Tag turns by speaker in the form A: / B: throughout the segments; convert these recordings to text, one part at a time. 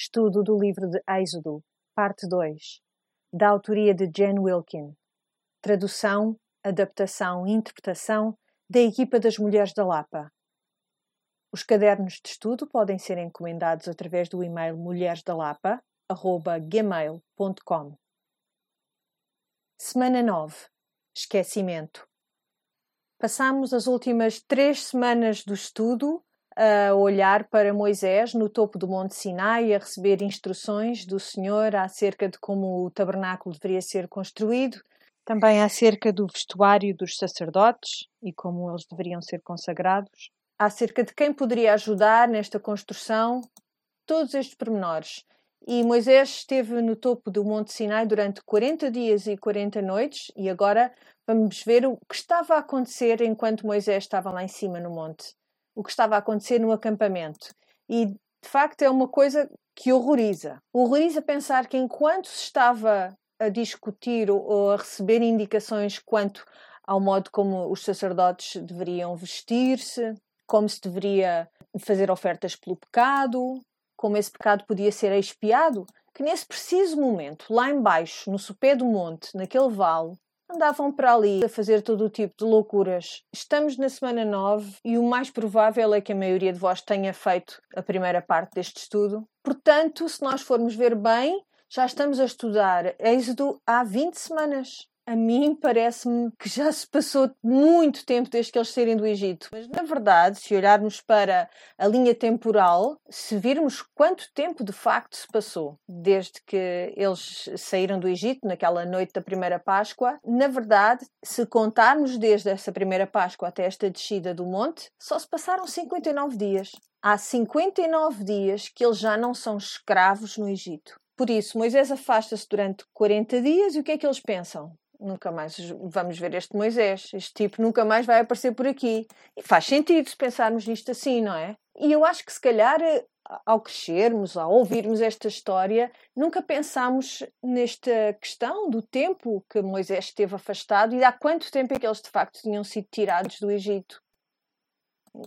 A: Estudo do livro de Êxodo, parte 2, da autoria de Jen Wilkin. Tradução, adaptação e interpretação da equipa das Mulheres da Lapa. Os cadernos de estudo podem ser encomendados através do e-mail mulheresdalapa.gmail.com Semana 9. Esquecimento. Passamos as últimas três semanas do estudo a olhar para Moisés no topo do Monte Sinai, a receber instruções do Senhor acerca de como o tabernáculo deveria ser construído, também acerca do vestuário dos sacerdotes e como eles deveriam ser consagrados, acerca de quem poderia ajudar nesta construção, todos estes pormenores. E Moisés esteve no topo do Monte Sinai durante 40 dias e 40 noites, e agora vamos ver o que estava a acontecer enquanto Moisés estava lá em cima no monte, o que estava a acontecer no acampamento. E de facto é uma coisa que horroriza. Horroriza pensar que enquanto se estava a discutir ou a receber indicações quanto ao modo como os sacerdotes deveriam vestir-se, como se deveria fazer ofertas pelo pecado, como esse pecado podia ser expiado, que nesse preciso momento, lá embaixo, no sopé do monte, naquele vale, andavam para ali a fazer todo o tipo de loucuras. Estamos na semana 9 e o mais provável é que a maioria de vós tenha feito a primeira parte deste estudo. Portanto, se nós formos ver bem, já estamos a estudar Êxodo há 20 semanas a mim parece-me que já se passou muito tempo desde que eles saírem do Egito. Mas, na verdade, se olharmos para a linha temporal, se virmos quanto tempo de facto se passou desde que eles saíram do Egito, naquela noite da primeira Páscoa, na verdade, se contarmos desde essa primeira Páscoa até esta descida do monte, só se passaram 59 dias. Há 59 dias que eles já não são escravos no Egito. Por isso, Moisés afasta-se durante 40 dias e o que é que eles pensam? Nunca mais vamos ver este Moisés, este tipo nunca mais vai aparecer por aqui. E faz sentido se pensarmos nisto assim, não é? E eu acho que se calhar eh, ao crescermos, ao ouvirmos esta história, nunca pensámos nesta questão do tempo que Moisés esteve afastado e há quanto tempo é que eles de facto tinham sido tirados do Egito.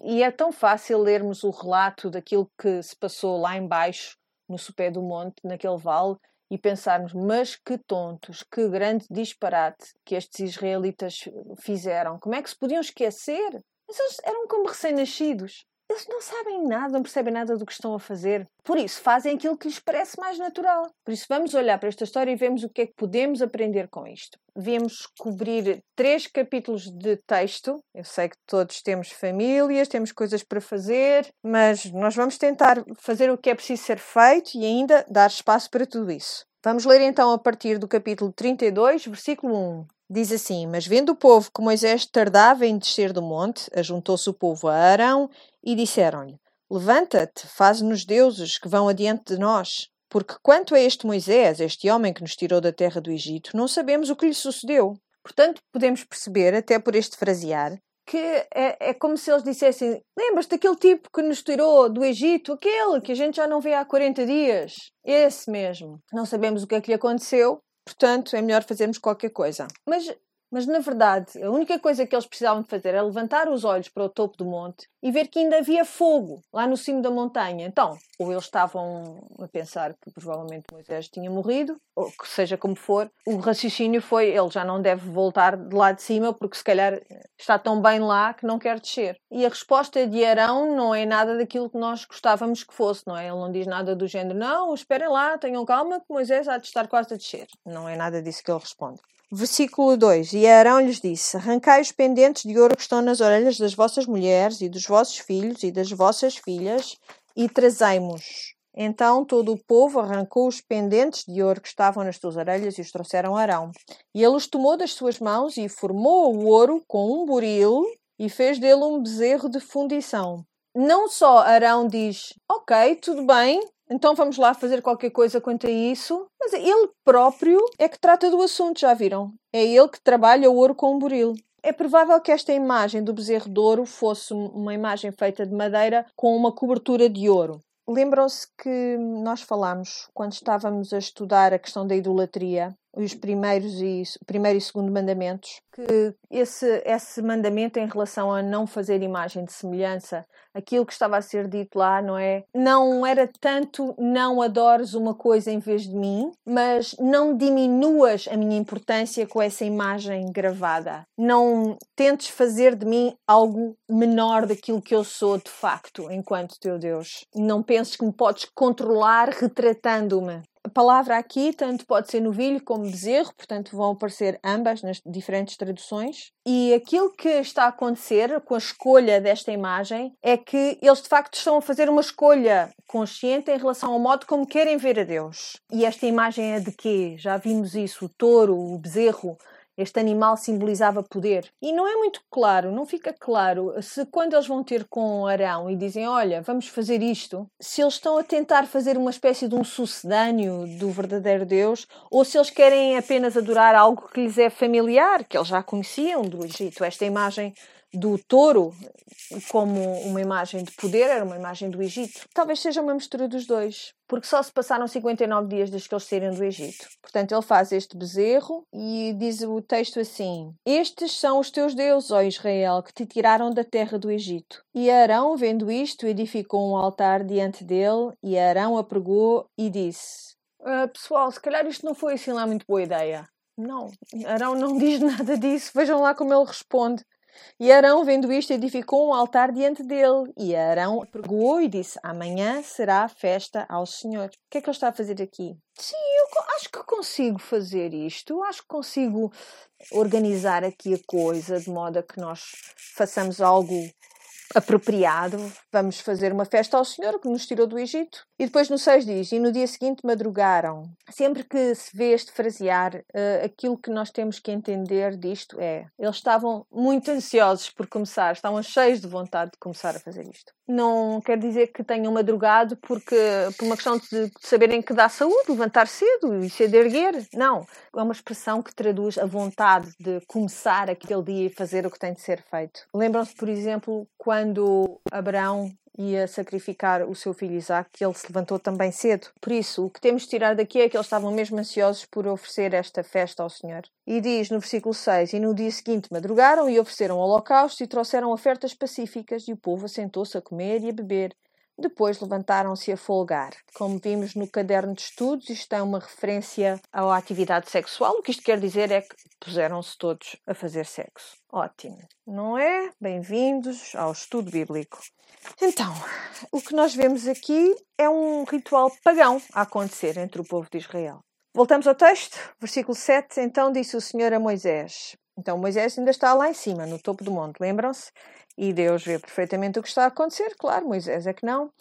A: E é tão fácil lermos o relato daquilo que se passou lá embaixo, no sopé do monte, naquele vale, e pensarmos, mas que tontos, que grande disparate que estes israelitas fizeram. Como é que se podiam esquecer? Mas eles eram como recém-nascidos. Eles não sabem nada, não percebem nada do que estão a fazer. Por isso, fazem aquilo que lhes parece mais natural. Por isso, vamos olhar para esta história e vemos o que é que podemos aprender com isto. Vemos cobrir três capítulos de texto. Eu sei que todos temos famílias, temos coisas para fazer, mas nós vamos tentar fazer o que é preciso ser feito e ainda dar espaço para tudo isso. Vamos ler então a partir do capítulo 32, versículo 1. Diz assim: Mas vendo o povo que Moisés tardava em descer do monte, ajuntou-se o povo a Arão e disseram-lhe: Levanta-te, faz-nos deuses que vão adiante de nós. Porque quanto a este Moisés, este homem que nos tirou da terra do Egito, não sabemos o que lhe sucedeu. Portanto, podemos perceber, até por este frasear, que é, é como se eles dissessem: Lembras daquele tipo que nos tirou do Egito? Aquele que a gente já não vê há 40 dias? Esse mesmo. Não sabemos o que é que lhe aconteceu, Portanto, é melhor fazermos qualquer coisa. Mas, mas na verdade, a única coisa que eles precisavam de fazer era levantar os olhos para o topo do monte e ver que ainda havia fogo lá no cimo da montanha. Então, ou eles estavam a pensar que provavelmente Moisés tinha morrido, ou que seja como for, o raciocínio foi ele já não deve voltar de lá de cima porque se calhar está tão bem lá que não quer descer. E a resposta de Arão não é nada daquilo que nós gostávamos que fosse, não é? Ele não diz nada do género, não, esperem lá, tenham calma que Moisés há de estar quase a descer. Não é nada disso que ele responde. Versículo 2: E Arão lhes disse: Arrancai os pendentes de ouro que estão nas orelhas das vossas mulheres e dos vossos filhos e das vossas filhas e trazei-mos. Então todo o povo arrancou os pendentes de ouro que estavam nas suas orelhas e os trouxeram a Arão. E ele os tomou das suas mãos e formou o ouro com um buril e fez dele um bezerro de fundição. Não só Arão diz, ok, tudo bem, então vamos lá fazer qualquer coisa quanto a isso. Mas ele próprio é que trata do assunto, já viram? É ele que trabalha o ouro com o buril. É provável que esta imagem do bezerro de ouro fosse uma imagem feita de madeira com uma cobertura de ouro. Lembram-se que nós falámos, quando estávamos a estudar a questão da idolatria, os primeiros e primeiro e segundo mandamentos, que esse, esse mandamento em relação a não fazer imagem de semelhança, aquilo que estava a ser dito lá, não é? Não era tanto não adores uma coisa em vez de mim, mas não diminuas a minha importância com essa imagem gravada. Não tentes fazer de mim algo menor daquilo que eu sou de facto, enquanto teu Deus. Não penses que me podes controlar retratando-me. A palavra aqui tanto pode ser novilho como bezerro, portanto vão aparecer ambas nas diferentes traduções. E aquilo que está a acontecer com a escolha desta imagem é que eles de facto estão a fazer uma escolha consciente em relação ao modo como querem ver a Deus. E esta imagem é de quê? Já vimos isso, o touro, o bezerro, este animal simbolizava poder. E não é muito claro, não fica claro se quando eles vão ter com Arão e dizem: Olha, vamos fazer isto, se eles estão a tentar fazer uma espécie de um sucedâneo do verdadeiro Deus ou se eles querem apenas adorar algo que lhes é familiar, que eles já conheciam do Egito. Esta imagem do touro como uma imagem de poder, era uma imagem do Egito. Talvez seja uma mistura dos dois, porque só se passaram 59 dias desde que eles saíram do Egito. Portanto, ele faz este bezerro e diz o texto assim: Estes são os teus deuses, ó Israel, que te tiraram da terra do Egito. E Arão, vendo isto, edificou um altar diante dele, e Arão apregou e disse: ah, Pessoal, se calhar isto não foi assim lá muito boa ideia. Não, Arão não diz nada disso. Vejam lá como ele responde. E Arão, vendo isto, edificou um altar diante dele. E Arão pregou e disse: Amanhã será festa ao Senhor. O que é que ele está a fazer aqui? Sim, eu acho que consigo fazer isto. Acho que consigo organizar aqui a coisa de modo a que nós façamos algo apropriado, vamos fazer uma festa ao Senhor que nos tirou do Egito. E depois no 6 diz: E no dia seguinte madrugaram. Sempre que se vê este frasear, uh, aquilo que nós temos que entender disto é: eles estavam muito ansiosos por começar, estavam cheios de vontade de começar a fazer isto. Não quer dizer que tenham madrugado porque, por uma questão de saberem que dá saúde, levantar cedo e de erguer. Não. É uma expressão que traduz a vontade de começar aquele dia e fazer o que tem de ser feito. Lembram-se, por exemplo, quando Abraão ia sacrificar o seu filho Isaac, que ele se levantou também cedo. Por isso, o que temos de tirar daqui é que eles estavam mesmo ansiosos por oferecer esta festa ao Senhor. E diz no versículo 6: E no dia seguinte madrugaram e ofereceram holocaustos e trouxeram ofertas pacíficas, e o povo assentou-se a comer e a beber. Depois levantaram-se a folgar. Como vimos no caderno de estudos, isto é uma referência à atividade sexual. O que isto quer dizer é que puseram-se todos a fazer sexo. Ótimo, não é? Bem-vindos ao estudo bíblico. Então, o que nós vemos aqui é um ritual pagão a acontecer entre o povo de Israel. Voltamos ao texto, versículo 7. Então disse o Senhor a Moisés. Então Moisés ainda está lá em cima, no topo do monte, lembram-se? E Deus vê perfeitamente o que está a acontecer, claro, Moisés é que não.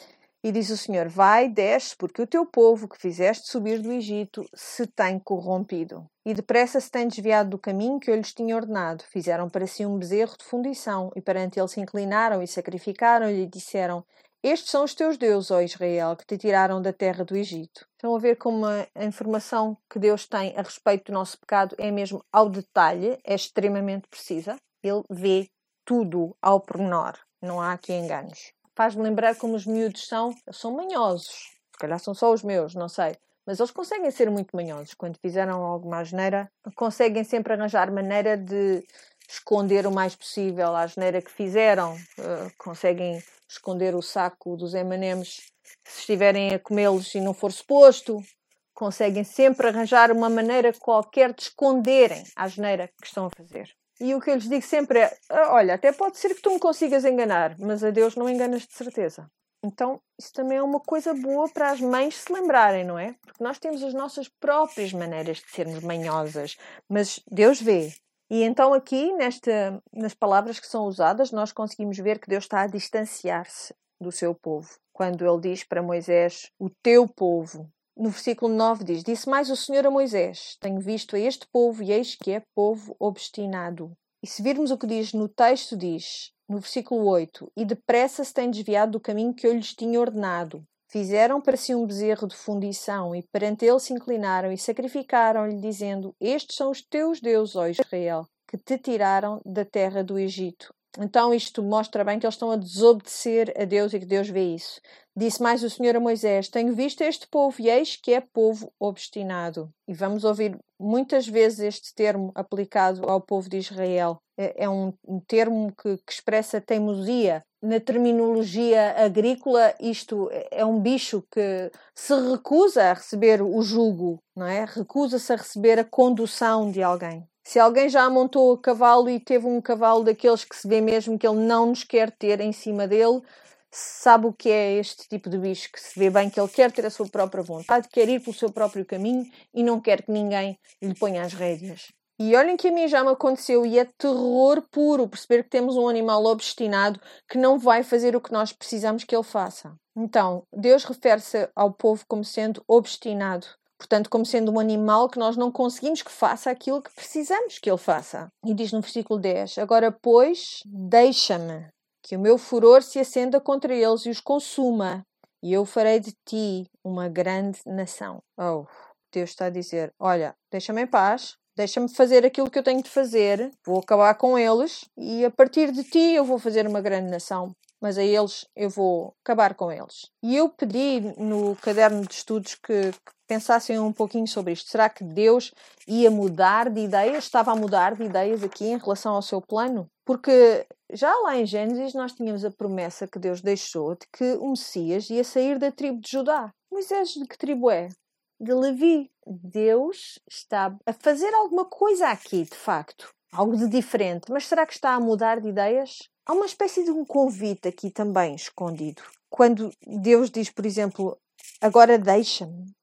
A: E diz o Senhor: Vai, desce, porque o teu povo que fizeste subir do Egito se tem corrompido. E depressa se tem desviado do caminho que eu lhes tinha ordenado. Fizeram para si um bezerro de fundição, e perante ele se inclinaram e sacrificaram-lhe e disseram: Estes são os teus deuses, ó Israel, que te tiraram da terra do Egito. Estão a ver como a informação que Deus tem a respeito do nosso pecado é mesmo ao detalhe, é extremamente precisa. Ele vê tudo ao pormenor. Não há aqui enganos faz-me lembrar como os miúdos são, são manhosos. Se calhar são só os meus, não sei. Mas eles conseguem ser muito manhosos. Quando fizeram alguma asneira, conseguem sempre arranjar maneira de esconder o mais possível a asneira que fizeram. Uh, conseguem esconder o saco dos M&M's se estiverem a comê-los e não for suposto. Conseguem sempre arranjar uma maneira qualquer de esconderem a asneira que estão a fazer. E o que eu lhes digo sempre é: ah, olha, até pode ser que tu me consigas enganar, mas a Deus não enganas de certeza. Então, isso também é uma coisa boa para as mães se lembrarem, não é? Porque nós temos as nossas próprias maneiras de sermos manhosas, mas Deus vê. E então, aqui, nesta, nas palavras que são usadas, nós conseguimos ver que Deus está a distanciar-se do seu povo. Quando ele diz para Moisés: O teu povo, no versículo 9 diz: Disse mais o Senhor a Moisés: Tenho visto a este povo e eis que é povo obstinado. E se virmos o que diz no texto, diz, no versículo 8: E depressa se tem desviado do caminho que eu lhes tinha ordenado. Fizeram para si um bezerro de fundição e perante ele se inclinaram e sacrificaram-lhe, dizendo: Estes são os teus deuses, ó Israel, que te tiraram da terra do Egito. Então isto mostra bem que eles estão a desobedecer a Deus e que Deus vê isso. Disse mais o Senhor a Moisés: Tenho visto este povo e eis que é povo obstinado. E vamos ouvir muitas vezes este termo aplicado ao povo de Israel. É, é um, termo que, que expressa teimosia. Na terminologia agrícola, isto é um bicho que se recusa a receber o jugo, não é? Recusa-se a receber a condução de alguém. Se alguém já montou a cavalo e teve um cavalo daqueles que se vê mesmo que ele não nos quer ter em cima dele, sabe o que é este tipo de bicho que se vê bem que ele quer ter a sua própria vontade, quer ir pelo seu próprio caminho e não quer que ninguém lhe ponha as rédeas. E olhem que a mim já me aconteceu e é terror puro perceber que temos um animal obstinado que não vai fazer o que nós precisamos que ele faça. Então, Deus refere-se ao povo como sendo obstinado, portanto, como sendo um animal que nós não conseguimos que faça aquilo que precisamos que ele faça. E diz no versículo 10: Agora, pois, deixa-me que o meu furor se acenda contra eles e os consuma, e eu farei de ti uma grande nação. Oh, Deus está a dizer: Olha, deixa-me em paz, deixa-me fazer aquilo que eu tenho de fazer, vou acabar com eles e a partir de ti eu vou fazer uma grande nação. Mas a eles eu vou acabar com eles. E eu pedi no caderno de estudos que, que pensassem um pouquinho sobre isto. Será que Deus ia mudar de ideias? Estava a mudar de ideias aqui em relação ao seu plano? Porque já lá em Gênesis nós tínhamos a promessa que Deus deixou de que o Messias ia sair da tribo de Judá. Moisés de que tribo é? De Levi. Deus está a fazer alguma coisa aqui, de facto. Algo de diferente. Mas será que está a mudar de ideias? Há uma espécie de um convite aqui também escondido. Quando Deus diz, por exemplo, agora deixa-me.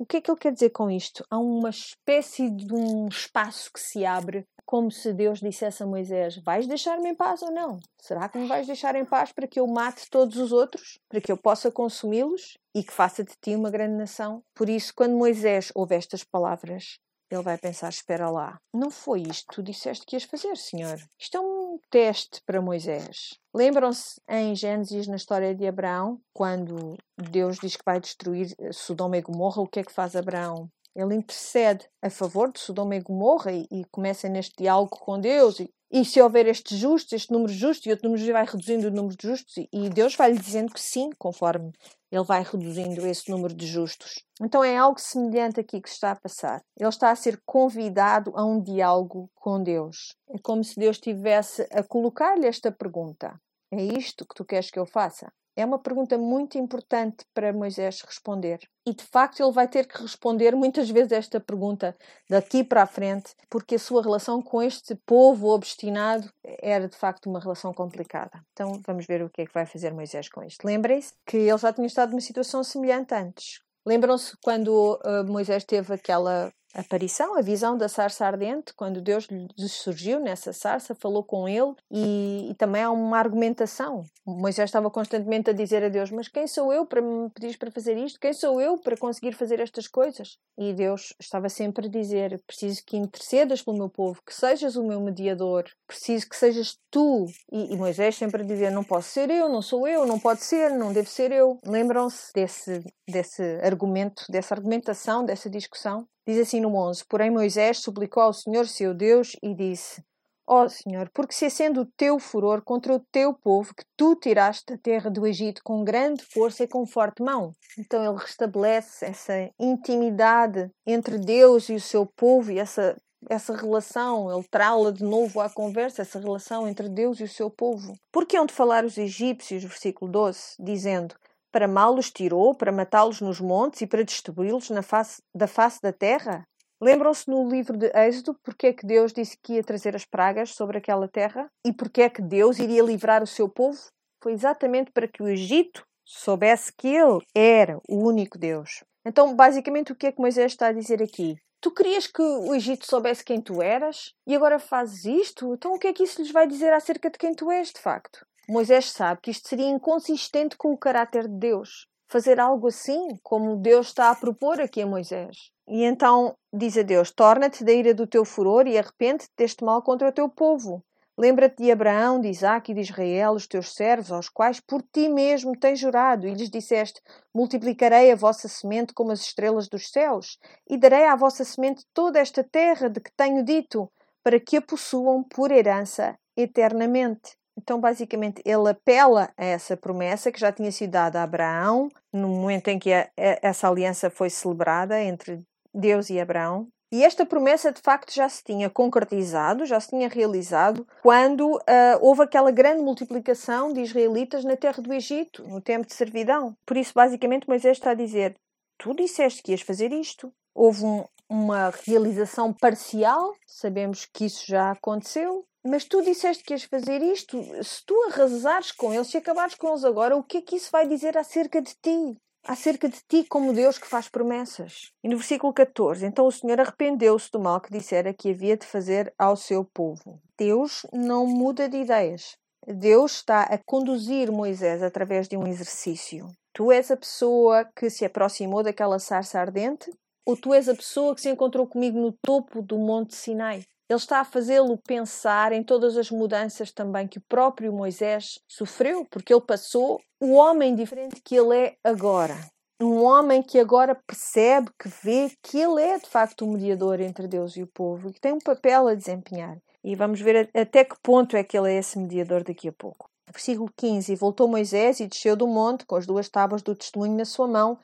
A: O que é que ele quer dizer com isto? Há uma espécie de um espaço que se abre como se Deus dissesse a Moisés: Vais deixar-me em paz ou não? Será que me vais deixar em paz para que eu mate todos os outros? Para que eu possa consumi-los e que faça de ti uma grande nação? Por isso, quando Moisés ouve estas palavras, ele vai pensar: Espera lá, não foi isto que tu disseste que ias fazer, Senhor? Isto é um teste para Moisés. Lembram-se em Gênesis, na história de Abraão, quando Deus diz que vai destruir Sodoma e Gomorra, o que é que faz Abraão? Ele intercede a favor de Sodoma e Gomorra e, e começa neste diálogo com Deus. E, e se houver este justo, este número justo, e outro número vai reduzindo o número de justos, e Deus vai lhe dizendo que sim, conforme ele vai reduzindo esse número de justos. Então é algo semelhante aqui que se está a passar. Ele está a ser convidado a um diálogo com Deus. É como se Deus estivesse a colocar-lhe esta pergunta: É isto que tu queres que eu faça? É uma pergunta muito importante para Moisés responder. E de facto ele vai ter que responder muitas vezes esta pergunta daqui para a frente, porque a sua relação com este povo obstinado era de facto uma relação complicada. Então vamos ver o que é que vai fazer Moisés com isto. Lembrem-se que ele já tinha estado numa situação semelhante antes. Lembram-se quando uh, Moisés teve aquela aparição, a visão da sarça ardente, quando Deus lhe surgiu nessa sarça, falou com ele e, e, também há uma argumentação. Moisés estava constantemente a dizer a Deus: Mas quem sou eu para me pedir para fazer isto? Quem sou eu para conseguir fazer estas coisas? E Deus estava sempre a dizer: Preciso que intercedas pelo meu povo, que sejas o meu mediador, preciso que sejas tu. E, e Moisés sempre a dizer: Não posso ser eu, não sou eu, não pode ser, não deve ser eu. Lembram-se desse, desse argumento, dessa argumentação, dessa discussão? Diz assim no 11: Porém Moisés suplicou ao Senhor seu Deus e disse: Ó oh, Senhor, porque se acende o teu furor contra o teu povo, que tu tiraste da terra do Egito com grande força e com forte mão. Então ele restabelece essa intimidade entre Deus e o seu povo e essa, essa relação, ele trá-la de novo à conversa, essa relação entre Deus e o seu povo. Porque hão de falar os egípcios, versículo 12, dizendo: para mal os tirou, para matá-los nos montes e para destruí-los da face da terra? Lembram-se no livro de Êxodo porque é que Deus disse que ia trazer as pragas sobre aquela terra? E porque é que Deus iria livrar o seu povo? Foi exatamente para que o Egito soubesse que ele era o único Deus. Então, basicamente, o que é que Moisés está a dizer aqui? Tu querias que o Egito soubesse quem tu eras e agora fazes isto? Então, o que é que isso lhes vai dizer acerca de quem tu és, de facto? Moisés sabe que isto seria inconsistente com o caráter de Deus. Fazer algo assim, como Deus está a propor aqui a Moisés. E então diz a Deus: Torna-te da ira do teu furor e arrepende-te deste mal contra o teu povo. Lembra-te de Abraão, de Isaac e de Israel, os teus servos, aos quais por ti mesmo tens jurado, e lhes disseste: Multiplicarei a vossa semente como as estrelas dos céus, e darei à vossa semente toda esta terra de que tenho dito, para que a possuam por herança eternamente. Então, basicamente, ele apela a essa promessa que já tinha sido dada a Abraão no momento em que a, a, essa aliança foi celebrada entre Deus e Abraão. E esta promessa de facto já se tinha concretizado, já se tinha realizado quando uh, houve aquela grande multiplicação de israelitas na terra do Egito, no tempo de servidão. Por isso, basicamente, Moisés está a dizer: Tu disseste que ias fazer isto. Houve um, uma realização parcial, sabemos que isso já aconteceu, mas tu disseste que ias fazer isto. Se tu arrasares com eles, se acabares com eles agora, o que é que isso vai dizer acerca de ti? Acerca de ti como Deus que faz promessas. E no versículo 14, então o Senhor arrependeu-se do mal que dissera que havia de fazer ao seu povo. Deus não muda de ideias. Deus está a conduzir Moisés através de um exercício. Tu és a pessoa que se aproximou daquela sarça ardente? Ou tu és a pessoa que se encontrou comigo no topo do Monte Sinai? Ele está a fazê-lo pensar em todas as mudanças também que o próprio Moisés sofreu, porque ele passou o homem diferente que ele é agora. Um homem que agora percebe, que vê que ele é de facto o mediador entre Deus e o povo e que tem um papel a desempenhar. E vamos ver até que ponto é que ele é esse mediador daqui a pouco. Versículo 15: E voltou Moisés e desceu do monte com as duas tábuas do testemunho na sua mão.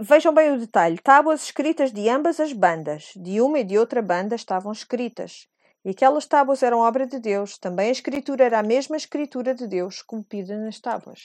A: Vejam bem o detalhe: tábuas escritas de ambas as bandas, de uma e de outra banda estavam escritas. E aquelas tábuas eram obra de Deus, também a escritura era a mesma escritura de Deus, esculpida nas tábuas.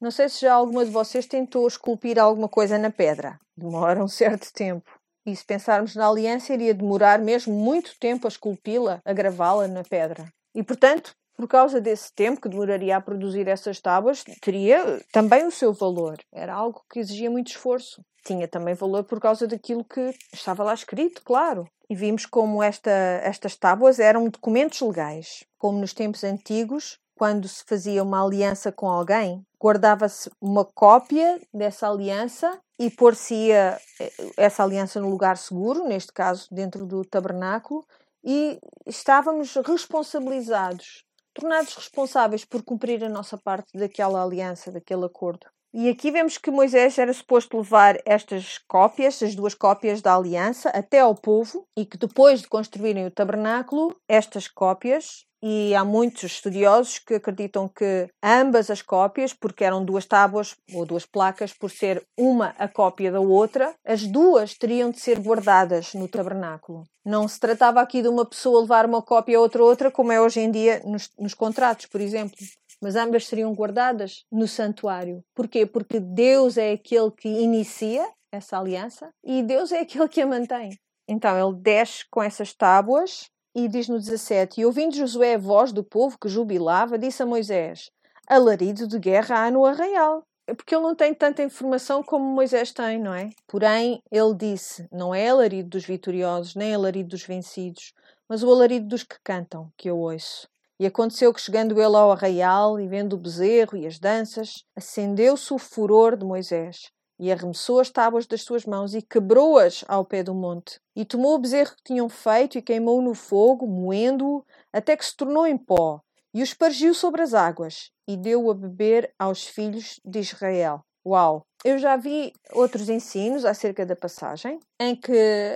A: Não sei se já alguma de vocês tentou esculpir alguma coisa na pedra. Demora um certo tempo. E se pensarmos na aliança, iria demorar mesmo muito tempo a esculpi-la, a gravá-la na pedra. E portanto, por causa desse tempo que demoraria a produzir essas tábuas, teria também o seu valor. Era algo que exigia muito esforço. Tinha também valor por causa daquilo que estava lá escrito, claro. E vimos como esta, estas tábuas eram documentos legais. Como nos tempos antigos, quando se fazia uma aliança com alguém, guardava-se uma cópia dessa aliança e pôr-se-ia eh, essa aliança no lugar seguro, neste caso dentro do tabernáculo, e estávamos responsabilizados tornados responsáveis por cumprir a nossa parte daquela aliança, daquele acordo. E aqui vemos que Moisés era suposto levar estas cópias, as duas cópias da aliança, até ao povo e que depois de construírem o tabernáculo, estas cópias e há muitos estudiosos que acreditam que ambas as cópias, porque eram duas tábuas ou duas placas, por ser uma a cópia da outra, as duas teriam de ser guardadas no tabernáculo. Não se tratava aqui de uma pessoa levar uma cópia a outra outra, como é hoje em dia nos, nos contratos, por exemplo. Mas ambas seriam guardadas no santuário. Porquê? Porque Deus é aquele que inicia essa aliança e Deus é aquele que a mantém. Então ele desce com essas tábuas e diz no 17: E ouvindo Josué a voz do povo que jubilava, disse a Moisés: Alarido de guerra há no arraial. É porque ele não tem tanta informação como Moisés tem, não é? Porém, ele disse: Não é alarido dos vitoriosos, nem alarido dos vencidos, mas o alarido dos que cantam, que eu ouço. E aconteceu que, chegando ele ao arraial e vendo o bezerro e as danças, acendeu-se o furor de Moisés e arremessou as tábuas das suas mãos e quebrou-as ao pé do monte. E tomou o bezerro que tinham feito e queimou-o no fogo, moendo-o, até que se tornou em pó, e o espargiu sobre as águas, e deu-o a beber aos filhos de Israel. Uau! Eu já vi outros ensinos acerca da passagem em que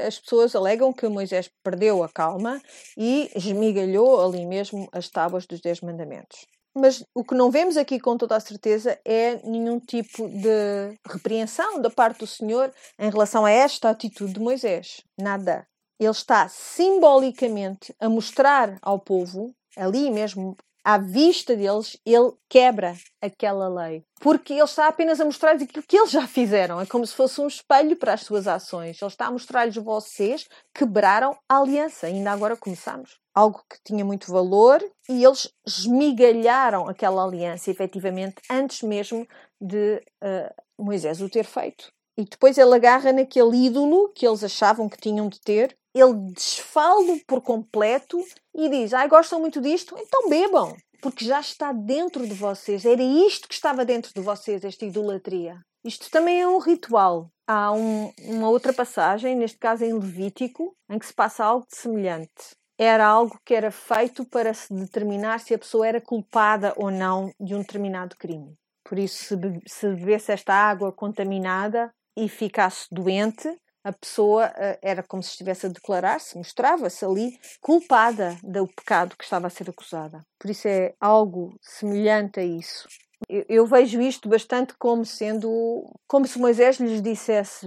A: as pessoas alegam que Moisés perdeu a calma e esmigalhou ali mesmo as tábuas dos Dez Mandamentos. Mas o que não vemos aqui com toda a certeza é nenhum tipo de repreensão da parte do Senhor em relação a esta atitude de Moisés. Nada. Ele está simbolicamente a mostrar ao povo, ali mesmo à vista deles, ele quebra aquela lei. Porque ele está apenas a mostrar-lhes aquilo que eles já fizeram. É como se fosse um espelho para as suas ações. Ele está a mostrar-lhes vocês quebraram a aliança. Ainda agora começamos. Algo que tinha muito valor e eles esmigalharam aquela aliança, efetivamente, antes mesmo de uh, Moisés o ter feito. E depois ele agarra naquele ídolo que eles achavam que tinham de ter ele desfala por completo e diz: Ai, gostam muito disto? Então bebam, porque já está dentro de vocês. Era isto que estava dentro de vocês, esta idolatria. Isto também é um ritual. Há um, uma outra passagem, neste caso em Levítico, em que se passa algo semelhante. Era algo que era feito para se determinar se a pessoa era culpada ou não de um determinado crime. Por isso, se, bebesse esta água contaminada e ficasse doente, a pessoa uh, era como se estivesse a declarar-se, mostrava-se ali culpada do pecado que estava a ser acusada. Por isso é algo semelhante a isso. Eu, vejo isto bastante como sendo como se Moisés lhes dissesse: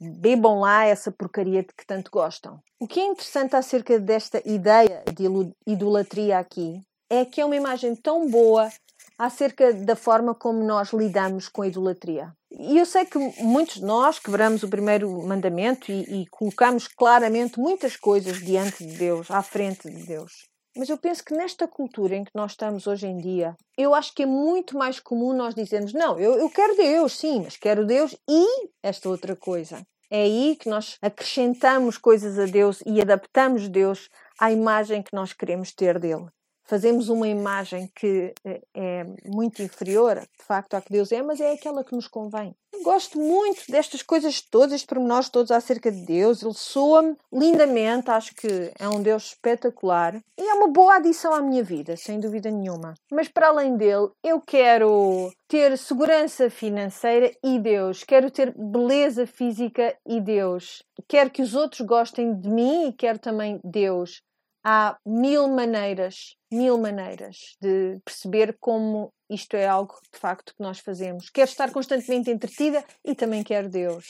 A: bebam lá essa porcaria de que tanto gostam. O que é interessante acerca desta ideia de idolatria aqui é que é uma imagem tão boa acerca da forma como nós lidamos com a idolatria. E eu sei que muitos de nós quebramos o primeiro mandamento e, e, colocamos claramente muitas coisas diante de Deus, à frente de Deus. Mas eu penso que nesta cultura em que nós estamos hoje em dia, eu acho que é muito mais comum nós dizermos: não, eu, eu quero Deus, sim, mas quero Deus e esta outra coisa. É aí que nós acrescentamos coisas a Deus e adaptamos Deus à imagem que nós queremos ter dele fazemos uma imagem que eh, é muito inferior, de facto, à que Deus é, mas é aquela que nos convém. Gosto muito destas coisas todas, estes pormenores todos acerca de Deus. Ele soa-me lindamente, acho que é um Deus espetacular e é uma boa adição à minha vida, sem dúvida nenhuma. Mas para além dele, eu quero ter segurança financeira e Deus, quero ter beleza física e Deus, quero que os outros gostem de mim e quero também Deus há mil maneiras, mil maneiras de perceber como isto é algo de facto que nós fazemos. Quero estar constantemente entretida e também quero Deus.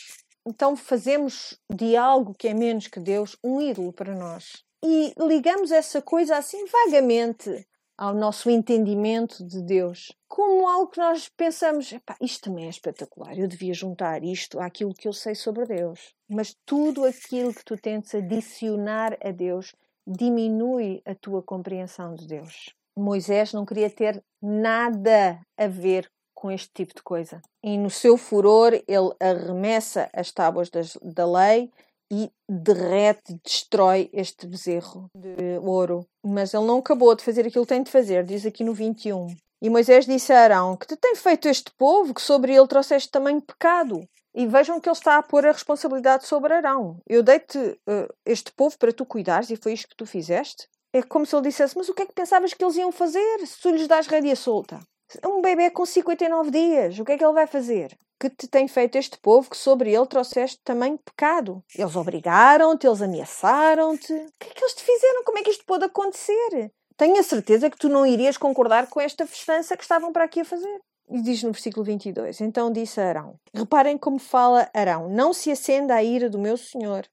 A: Então fazemos de algo que é menos que Deus um ídolo para nós. E ligamos essa coisa assim vagamente ao nosso entendimento de Deus, como algo que nós pensamos, isto também é espetacular, eu devia juntar isto àquilo que eu sei sobre Deus. Mas tudo aquilo que tu tentes adicionar a Deus diminui a tua compreensão de Deus. Moisés não queria ter nada a ver com este tipo de coisa. E no seu furor, ele arremessa as tábuas das, da lei e derrete, destrói este bezerro de ouro. Mas ele não acabou de fazer aquilo que tem de fazer, diz aqui no 21. E Moisés disse a Arão: Que te tem feito este povo, que sobre ele trouxeste também pecado? E vejam que ele está a pôr a responsabilidade sobre Arão. Eu dei-te uh, este povo para tu cuidares e foi isto que tu fizeste? É como se ele dissesse: Mas o que é que pensavas que eles iam fazer se tu lhes dás rédea solta? Um bebê com 59 dias, o que é que ele vai fazer? Que te tem feito este povo que sobre ele trouxeste também pecado? Eles obrigaram-te, eles ameaçaram-te. O que é que eles te fizeram? Como é que isto pôde acontecer? Tenho a certeza que tu não irias concordar com esta festança que estavam para aqui a fazer. E diz no versículo 22: Então disse a Arão: Reparem como fala Arão: Não se acenda a ira do meu senhor.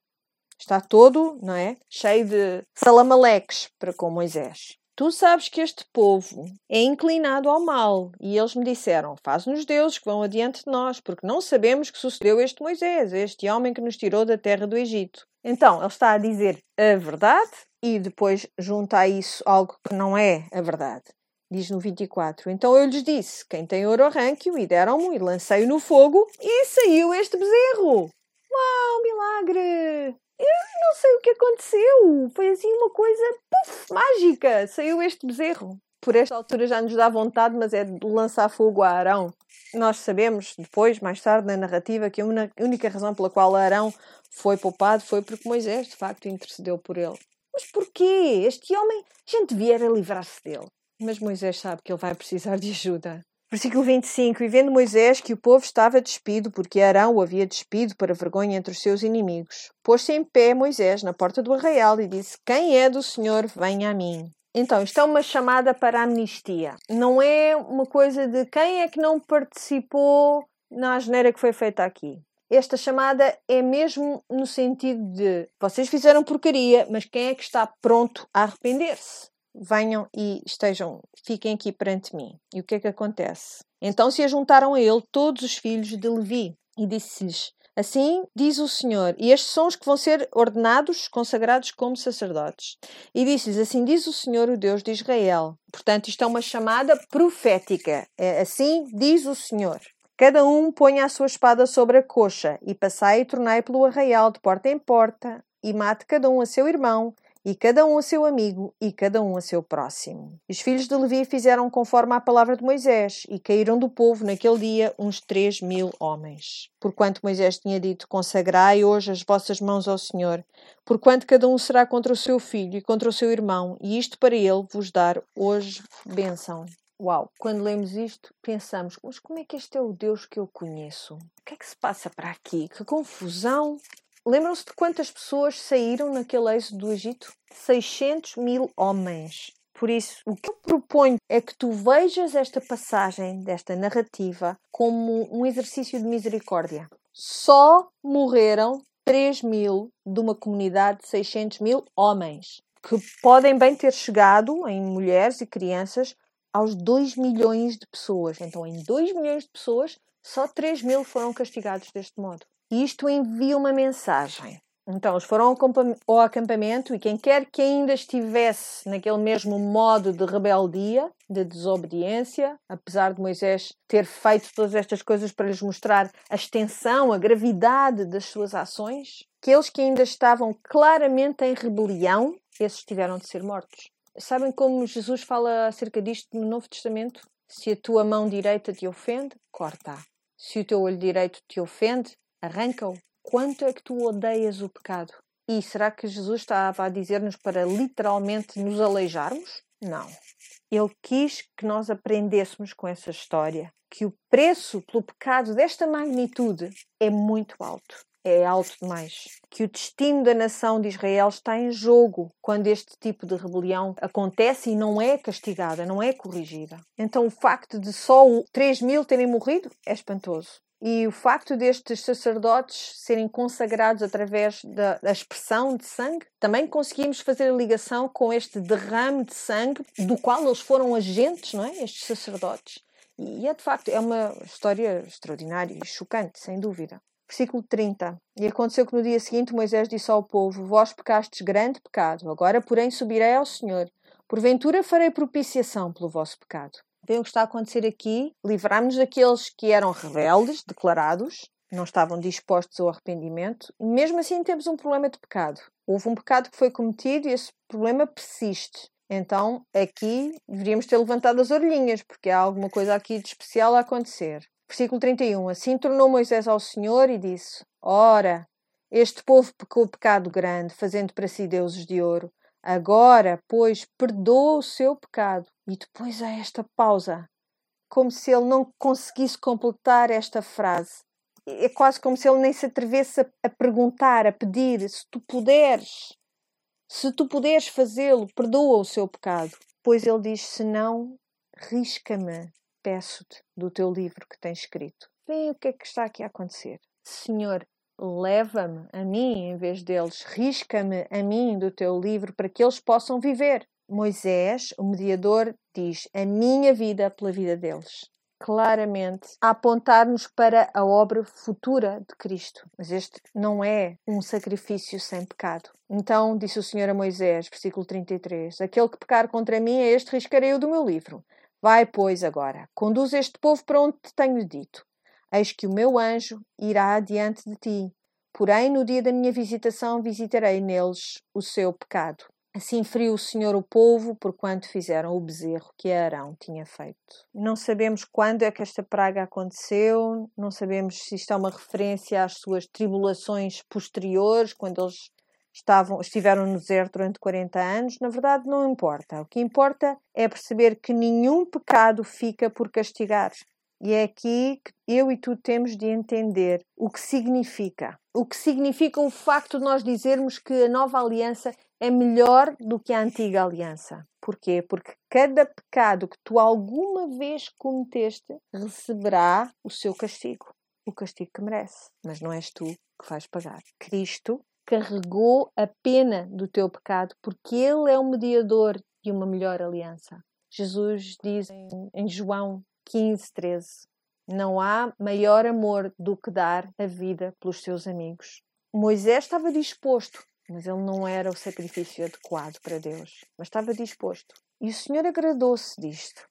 A: Está todo, não é? Cheio de salamaleques para com Moisés. Tu sabes que este povo é inclinado ao mal. E eles me disseram: Faz-nos deuses que vão adiante de nós, porque não sabemos que sucedeu este Moisés, este homem que nos tirou da terra do Egito. Então, ele está a dizer a verdade e depois junta a isso algo que não é a verdade. Diz no 24: Então eu lhes disse: Quem tem ouro arranque-o, e deram-mo, e lancei-o no fogo, e saiu este bezerro. Uau, milagre! Eu não sei o que aconteceu. Foi assim uma coisa puff, mágica. Saiu este bezerro. Por esta altura já nos dá vontade, mas é de lançar fogo a Arão. Nós sabemos depois, mais tarde, na narrativa, que a única razão pela qual Arão foi poupado foi porque Moisés, de facto, intercedeu por ele. Mas porquê? Este homem, a gente viera livrar-se dele. Mas Moisés sabe que ele vai precisar de ajuda. Versículo 25: E vendo Moisés que o povo estava despido, porque Arão o havia despido para vergonha entre os seus inimigos, pôs-se em pé Moisés na porta do arraial e disse: Quem é do Senhor, venha a mim. Então, isto é uma chamada para amnistia. Não é uma coisa de quem é que não participou na asneira que foi feita aqui. Esta chamada é mesmo no sentido de vocês fizeram porcaria, mas quem é que está pronto a arrepender-se? Venham e estejam, fiquem aqui perante mim. E o que é que acontece? Então se ajuntaram a ele todos os filhos de Levi e disse-lhes: Assim diz o Senhor, e estes são os que vão ser ordenados, consagrados como sacerdotes. E disse-lhes: Assim diz o Senhor, o Deus de Israel. Portanto, isto é uma chamada profética. É, assim diz o Senhor. Cada um ponha a sua espada sobre a coxa, e passai e tornai pelo arraial de porta em porta, e mate cada um a seu irmão, e cada um a seu amigo, e cada um a seu próximo. Os filhos de Levi fizeram conforme à palavra de Moisés, e caíram do povo naquele dia uns três mil homens. Porquanto Moisés tinha dito: Consagrai hoje as vossas mãos ao Senhor, porquanto cada um será contra o seu filho e contra o seu irmão, e isto para ele vos dar hoje bênção. Uau, quando lemos isto, pensamos: mas como é que este é o Deus que eu conheço? O que é que se passa para aqui? Que confusão! Lembram-se de quantas pessoas saíram naquele êxodo do Egito? 600 mil homens. Por isso, o que eu proponho é que tu vejas esta passagem, desta narrativa, como um exercício de misericórdia. Só morreram 3 mil de uma comunidade de 600 mil homens, que podem bem ter chegado, em mulheres e crianças, aos 2 milhões de pessoas. Então, em 2 milhões de pessoas, só 3 mil foram castigados deste modo. E isto envia uma mensagem. Então, eles foram ao acampamento e quem quer que ainda estivesse naquele mesmo modo de rebeldia, de desobediência, apesar de Moisés ter feito todas estas coisas para lhes mostrar a extensão, a gravidade das suas ações, aqueles que ainda estavam claramente em rebelião, esses tiveram de ser mortos. Sabem como Jesus fala acerca disto no Novo Testamento? Se a tua mão direita te ofende, corta-a. Se o teu olho direito te ofende, arranca-o. Quanto é que tu odeias o pecado? E será que Jesus estava a dizer-nos para literalmente nos aleijarmos? Não. Ele quis que nós aprendêssemos com essa história que o preço pelo pecado desta magnitude é muito alto. É alto demais. Que o destino da nação de Israel está em jogo quando este tipo de rebelião acontece e não é castigada, não é corrigida. Então, o facto de só 3 mil terem morrido é espantoso. E o facto destes sacerdotes serem consagrados através da, da, expressão de sangue, também conseguimos fazer a ligação com este derrame de sangue do qual eles foram agentes, não é? Estes sacerdotes. E é de facto é uma história extraordinária e chocante, sem dúvida. Versículo 30. E aconteceu que no dia seguinte Moisés disse ao povo: Vós pecastes grande pecado, agora, porém, subirei ao Senhor. Porventura farei propiciação pelo vosso pecado. Vê o que está a acontecer aqui. Livramos daqueles que eram rebeldes, declarados, não estavam dispostos ao arrependimento. Mesmo assim temos um problema de pecado. Houve um pecado que foi cometido e esse problema persiste. Então, aqui deveríamos ter levantado as orelhinhas, porque há alguma coisa aqui de especial a acontecer. Versículo 31. Assim tornou Moisés ao Senhor e disse: Ora, este povo pecou pecado grande, fazendo para si deuses de ouro. Agora, pois, perdoa o seu pecado. E depois há esta pausa, como se ele não conseguisse completar esta frase. É quase como se ele nem se atrevesse a, a perguntar, a pedir: se tu puderes, se tu puderes fazê-lo, perdoa o seu pecado. Pois ele diz: se não, risca-me, peço-te, do teu livro que tens escrito. Vem o que é que está aqui a acontecer. Senhor, leva-me a mim em vez deles, risca-me a mim do teu livro para que eles possam viver. Moisés, o mediador, diz a minha vida pela vida deles. Claramente a apontar-nos para a obra futura de Cristo. Mas este não é um sacrifício sem pecado. Então disse o Senhor a Moisés, versículo 33: Aquele que pecar contra mim, a este riscarei o do meu livro. Vai, pois, agora, conduz este povo para onde te tenho dito. Eis que o meu anjo irá adiante de ti. Porém, no dia da minha visitação, visitarei neles o seu pecado. Assim feriu o Senhor o povo, porquanto fizeram o bezerro que Arão tinha feito. Não sabemos quando é que esta praga aconteceu, não sabemos se isto é uma referência às suas tribulações posteriores, quando eles estavam, estiveram no deserto durante 40 anos. Na verdade, não importa. O que importa é perceber que nenhum pecado fica por castigar. E é aqui que eu e tu temos de entender o que significa. O que significa o facto de nós dizermos que a nova aliança é melhor do que a antiga aliança. Porquê? Porque cada pecado que tu alguma vez cometeste receberá o seu castigo. O castigo que merece. Mas não és tu que vais pagar. Cristo carregou a pena do teu pecado porque Ele é o mediador de uma melhor aliança. Jesus diz em João 15, 13. Não há maior amor do que dar a vida pelos seus amigos. Moisés estava disposto, mas ele não era o sacrifício adequado para Deus, mas estava disposto. E o Senhor agradou-se disto.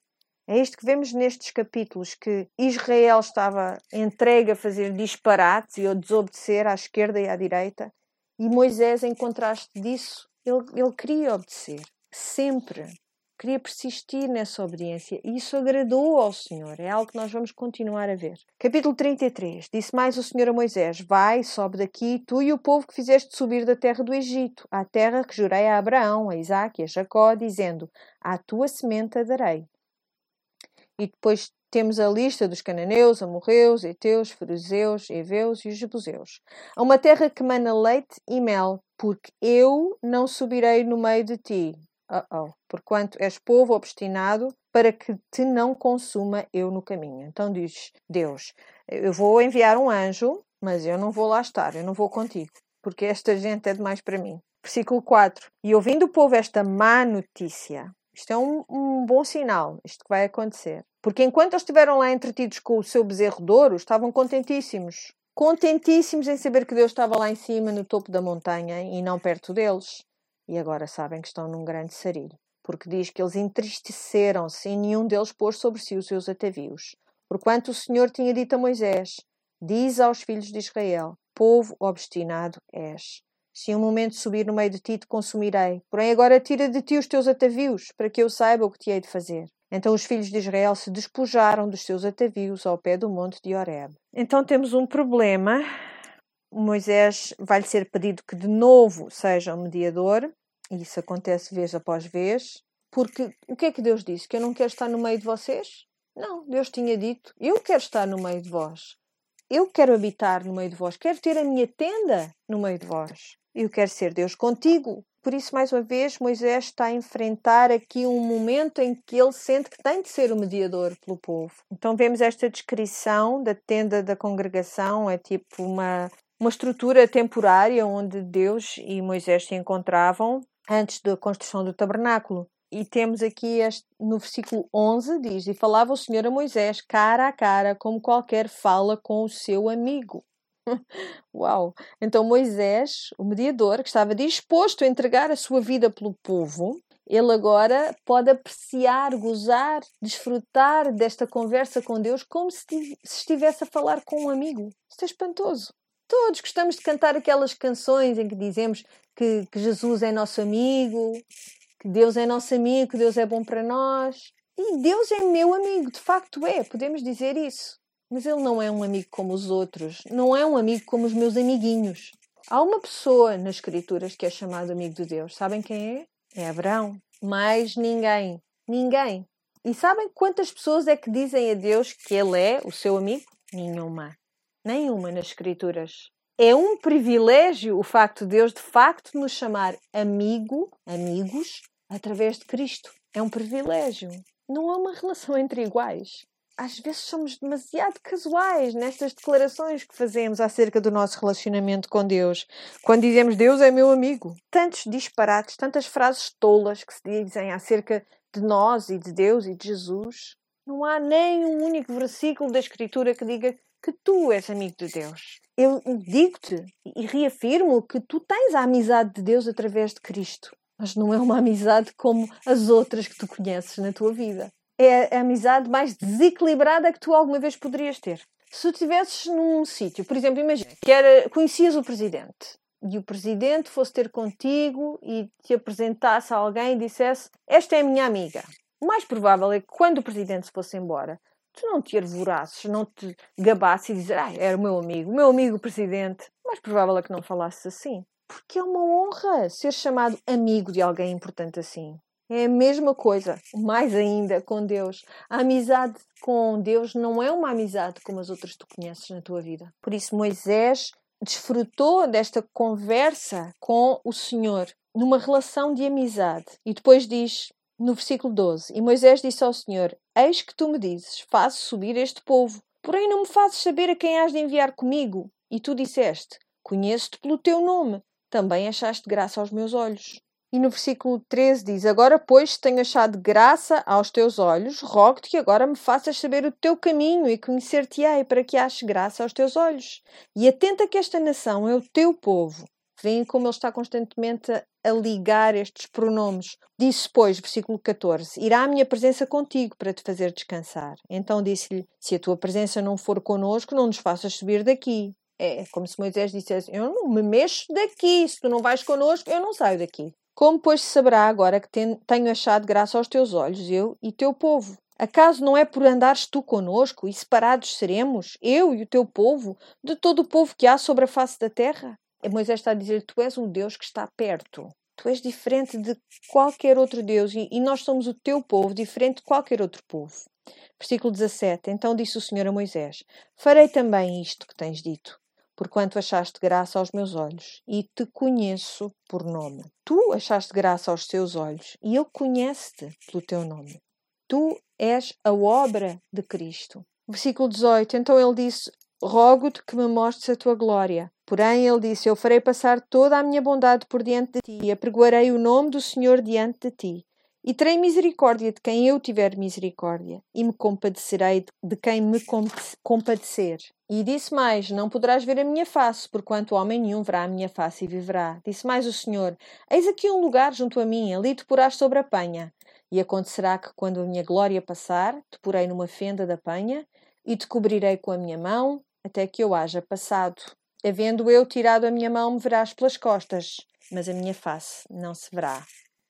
A: É isto que vemos nestes capítulos: que Israel estava entregue a fazer disparates e a desobedecer à esquerda e à direita, e Moisés, em contraste disso, ele, ele queria obedecer, sempre queria persistir nessa obediência e isso agradou ao Senhor. É algo que nós vamos continuar a ver. Capítulo 33. Disse mais o Senhor a Moisés: Vai, sobe daqui, tu e o povo que fizeste subir da terra do Egito, à terra que jurei a Abraão, a Isaac e a Jacó, dizendo: À tua semente a darei. E depois temos a lista dos cananeus, amorreus, heteus, feruzeus, heveus e os jebuseus. A uma terra que mana leite e mel, porque eu não subirei no meio de ti. Uh -oh. Porquanto és povo obstinado, para que te não consuma eu no caminho. Então diz Deus: Eu vou enviar um anjo, mas eu não vou lá estar, eu não vou contigo, porque esta gente é demais para mim. Versículo 4: E ouvindo o povo esta má notícia, isto é um, um, bom sinal, isto que vai acontecer. Porque enquanto eles estiveram lá entretidos com o seu bezerro de ouro, estavam contentíssimos. Contentíssimos em saber que Deus estava lá em cima, no topo da montanha e não perto deles. E agora sabem que estão num grande sarilho. Porque diz que eles entristeceram-se e nenhum deles pôs sobre si os seus atavios. Porquanto o Senhor tinha dito a Moisés: Diz aos filhos de Israel: Povo obstinado és. Se um momento subir no meio de ti, te consumirei. Porém, agora tira de ti os teus atavios, para que eu saiba o que te hei de fazer. Então os filhos de Israel se despojaram dos seus atavios ao pé do monte de Horeb. Então temos um problema. Moisés vai-lhe ser pedido que de novo seja o mediador, e isso acontece vez após vez, porque o que é que Deus disse? Que eu não quero estar no meio de vocês? Não, Deus tinha dito: eu quero estar no meio de vós. Eu quero habitar no meio de vós, quero ter a minha tenda no meio de vós eu quero ser Deus contigo. Por isso, mais uma vez, Moisés está a enfrentar aqui um momento em que ele sente que tem de ser o mediador pelo povo. Então, vemos esta descrição da tenda da congregação, é tipo uma, uma estrutura temporária onde Deus e Moisés se encontravam antes da construção do tabernáculo. E temos aqui este, no versículo 11: diz: E falava o Senhor a Moisés cara a cara, como qualquer fala com o seu amigo. Uau! Então Moisés, o mediador, que estava disposto a entregar a sua vida pelo povo, ele agora pode apreciar, gozar, desfrutar desta conversa com Deus como se estivesse a falar com um amigo. Isto é espantoso. Todos gostamos de cantar aquelas canções em que dizemos que, que Jesus é nosso amigo, que Deus é nosso amigo, que Deus é bom para nós. E Deus é meu amigo, de facto é, podemos dizer isso. Mas ele não é um amigo como os outros, não é um amigo como os meus amiguinhos. Há uma pessoa nas Escrituras que é chamado amigo de Deus. Sabem quem é? É Abraão. Mais ninguém. Ninguém. E sabem quantas pessoas é que dizem a Deus que ele é o seu amigo? Nenhuma. Nenhuma nas Escrituras. É um privilégio o facto de Deus de facto nos chamar amigo, amigos, através de Cristo. É um privilégio. Não há uma relação entre iguais às vezes somos demasiado casuais nestas declarações que fazemos acerca do nosso relacionamento com Deus. Quando dizemos Deus é meu amigo. Tantos disparates, tantas frases tolas que se dizem acerca de nós e de Deus e de Jesus. Não há nem um único versículo da Escritura que diga que tu és amigo de Deus. Eu digo-te e reafirmo que tu tens a amizade de Deus através de Cristo. Mas não é uma amizade como as outras que tu conheces na tua vida é a amizade mais desequilibrada que tu alguma vez poderias ter. Se estivesses num sítio, por exemplo, imagina que era, conhecias o presidente e o presidente fosse ter contigo e te apresentasse a alguém e dissesse: Esta é a minha amiga. O mais provável é que quando o presidente se fosse embora, tu não te arvorasses, não te gabasses e dizer: Ah, era o meu amigo, o meu amigo presidente. Mais provável é que não falasses assim. Porque é uma honra ser chamado amigo de alguém importante assim. É a mesma coisa, mais ainda com Deus. A amizade com Deus não é uma amizade como as outras que tu conheces na tua vida. Por isso, Moisés desfrutou desta conversa com o Senhor, numa relação de amizade. E depois diz no versículo 12: E Moisés disse ao Senhor: Eis que tu me dizes, faço subir este povo, porém não me fazes saber a quem has de enviar comigo. E tu disseste: Conheço-te pelo teu nome, também achaste graça aos meus olhos. E no versículo 13 diz: Agora, pois, tenho achado graça aos teus olhos, rogo-te que agora me faças saber o teu caminho e conhecer-te-ei, para que aches graça aos teus olhos. E atenta que esta nação é o teu povo. Vêem como ele está constantemente a ligar estes pronomes. Disse, pois, versículo 14: Irá a minha presença contigo para te fazer descansar. Então disse-lhe: Se a tua presença não for conosco, não nos faças subir daqui. É como se Moisés dissesse: Eu não me mexo daqui. Se tu não vais conosco, eu não saio daqui. Como, pois, saberá agora que tenho achado graça aos teus olhos, eu e teu povo? Acaso não é por andares tu conosco e separados seremos, eu e o teu povo, de todo o povo que há sobre a face da terra? Moisés está a dizer: Tu és um Deus que está perto. Tu és diferente de qualquer outro Deus e, e nós somos o teu povo, diferente de qualquer outro povo. Versículo 17: Então disse o Senhor a Moisés: Farei também isto que tens dito, porquanto achaste graça aos meus olhos, e te conheço por nome. Tu achaste graça aos teus olhos, e ele conhece-te pelo teu nome. Tu és a obra de Cristo. Versículo 18: Então ele disse: Rogo-te que me mostres a tua glória. Porém, ele disse: Eu farei passar toda a minha bondade por diante de ti, e apregoarei o nome do Senhor diante de ti. E terei misericórdia de quem eu tiver misericórdia, e me compadecerei de quem me compadecer. E disse mais: Não poderás ver a minha face, porquanto homem nenhum verá a minha face e viverá. Disse mais o Senhor: Eis aqui um lugar junto a mim, ali te porás sobre a penha. E acontecerá que, quando a minha glória passar, te porei numa fenda da penha, e te cobrirei com a minha mão, até que eu haja passado. Havendo eu tirado a minha mão, me verás pelas costas, mas a minha face não se verá.